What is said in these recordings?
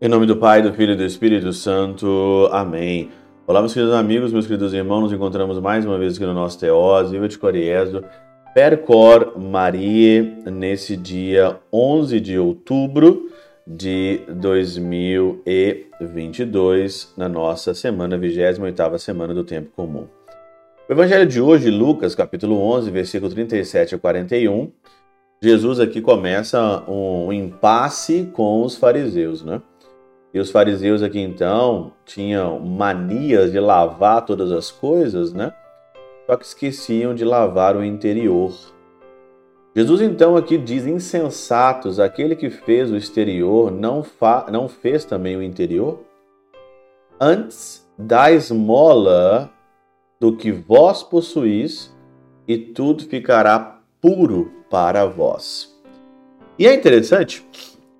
Em nome do Pai, do Filho e do Espírito Santo. Amém. Olá, meus queridos amigos, meus queridos irmãos, nos encontramos mais uma vez aqui no nosso Teós, Viva de Coriezo, Percor Marie, nesse dia 11 de outubro de 2022, na nossa semana, 28ª semana do Tempo Comum. O Evangelho de hoje, Lucas, capítulo 11, versículo 37 a 41, Jesus aqui começa um impasse com os fariseus, né? E os fariseus aqui então tinham manias de lavar todas as coisas, né? Só que esqueciam de lavar o interior. Jesus então aqui diz: insensatos, aquele que fez o exterior não, não fez também o interior? Antes da esmola do que vós possuís, e tudo ficará puro para vós. E é interessante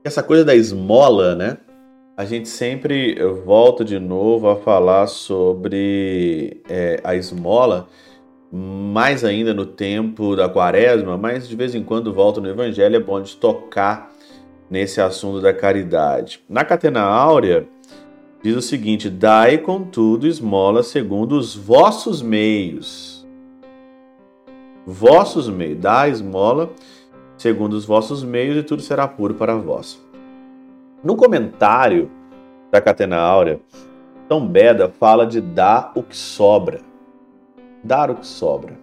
essa coisa da esmola, né? A gente sempre volta de novo a falar sobre é, a esmola, mais ainda no tempo da quaresma, mas de vez em quando volta no evangelho, é bom de tocar nesse assunto da caridade. Na Catena Áurea, diz o seguinte: Dai, contudo, esmola segundo os vossos meios. Vossos meios, dai esmola segundo os vossos meios, e tudo será puro para vós. No comentário da Catena Áurea, São Beda fala de dar o que sobra. Dar o que sobra.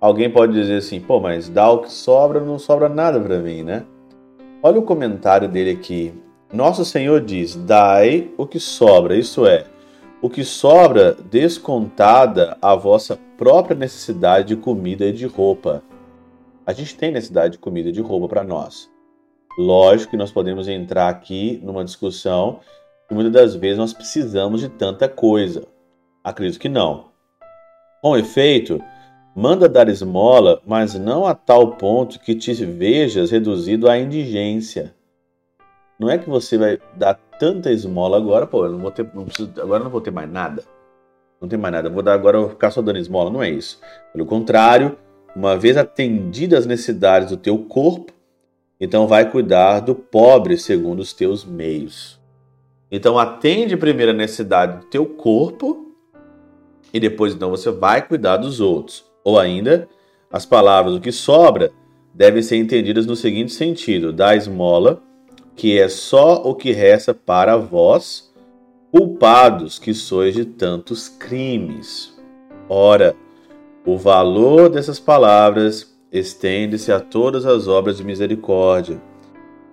Alguém pode dizer assim, pô, mas dar o que sobra não sobra nada para mim, né? Olha o comentário dele aqui. Nosso Senhor diz: Dai o que sobra, isso é, o que sobra descontada a vossa própria necessidade de comida e de roupa. A gente tem necessidade de comida e de roupa para nós. Lógico que nós podemos entrar aqui numa discussão que muitas das vezes nós precisamos de tanta coisa. Acredito que não. Com efeito, manda dar esmola, mas não a tal ponto que te vejas reduzido à indigência. Não é que você vai dar tanta esmola agora, pô, eu não vou ter, não preciso, agora não vou ter mais nada. Não tem mais nada, eu vou dar agora, eu vou ficar só dando esmola, não é isso. Pelo contrário, uma vez atendidas as necessidades do teu corpo, então vai cuidar do pobre segundo os teus meios. Então atende primeiro a necessidade do teu corpo e depois então você vai cuidar dos outros. Ou ainda, as palavras o que sobra devem ser entendidas no seguinte sentido: da esmola, que é só o que resta para vós, culpados que sois de tantos crimes. Ora, o valor dessas palavras estende-se a todas as obras de misericórdia.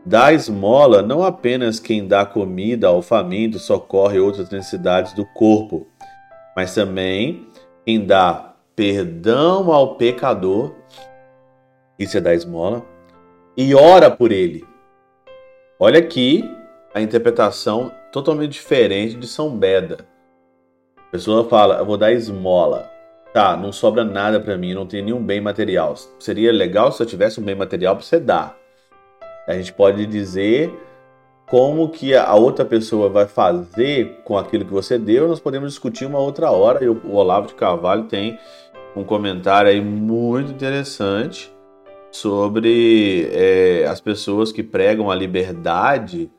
Dá esmola não apenas quem dá comida ao faminto socorre outras necessidades do corpo, mas também quem dá perdão ao pecador, isso é dar esmola, e ora por ele. Olha aqui a interpretação totalmente diferente de São Beda. A pessoa fala, eu vou dar esmola. Tá, não sobra nada para mim, não tenho nenhum bem material. Seria legal se eu tivesse um bem material para você dar. A gente pode dizer como que a outra pessoa vai fazer com aquilo que você deu, nós podemos discutir uma outra hora. E o Olavo de Carvalho tem um comentário aí muito interessante sobre é, as pessoas que pregam a liberdade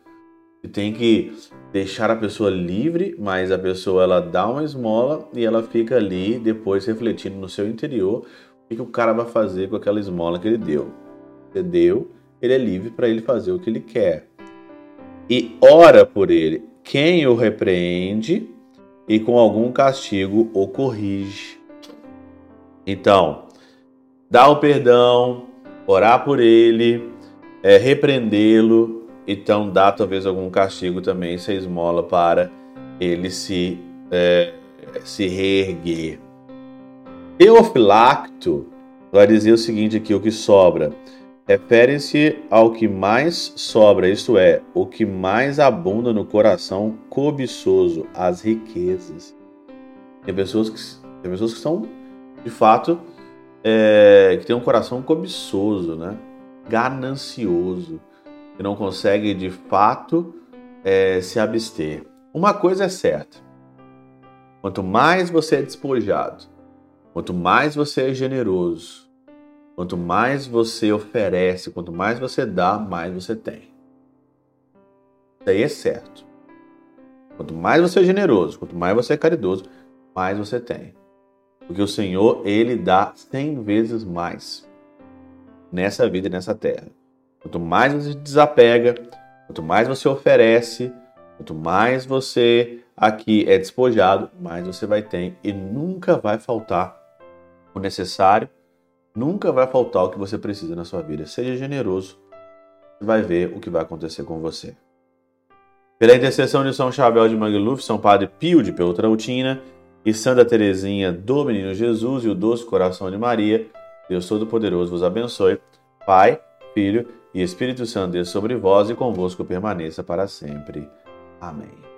e tem que deixar a pessoa livre, mas a pessoa ela dá uma esmola e ela fica ali depois refletindo no seu interior o que, que o cara vai fazer com aquela esmola que ele deu. Você deu, ele é livre para ele fazer o que ele quer. E ora por ele quem o repreende e com algum castigo o corrige. Então, dá o perdão, orar por ele, é, repreendê-lo então dá talvez algum castigo também, se esmola para ele se, é, se reerguer. Teofilacto vai dizer o seguinte aqui, o que sobra. Refere-se ao que mais sobra, isto é, o que mais abunda no coração cobiçoso, as riquezas. Tem pessoas que, tem pessoas que são, de fato, é, que têm um coração cobiçoso, né? ganancioso que não consegue de fato é, se abster. Uma coisa é certa: quanto mais você é despojado, quanto mais você é generoso, quanto mais você oferece, quanto mais você dá, mais você tem. Isso aí é certo. Quanto mais você é generoso, quanto mais você é caridoso, mais você tem. Porque o Senhor, ele dá cem vezes mais nessa vida e nessa terra. Quanto mais você desapega, quanto mais você oferece, quanto mais você aqui é despojado, mais você vai ter e nunca vai faltar o necessário, nunca vai faltar o que você precisa na sua vida. Seja generoso, você vai ver o que vai acontecer com você. Pela intercessão de São Chabel de Mangluf, São Padre Pio de Peltrautina e Santa Teresinha do Menino Jesus e o Doce Coração de Maria, Deus Todo-Poderoso vos abençoe. Pai, Filho e Espírito Santo, Deus sobre vós e convosco permaneça para sempre. Amém.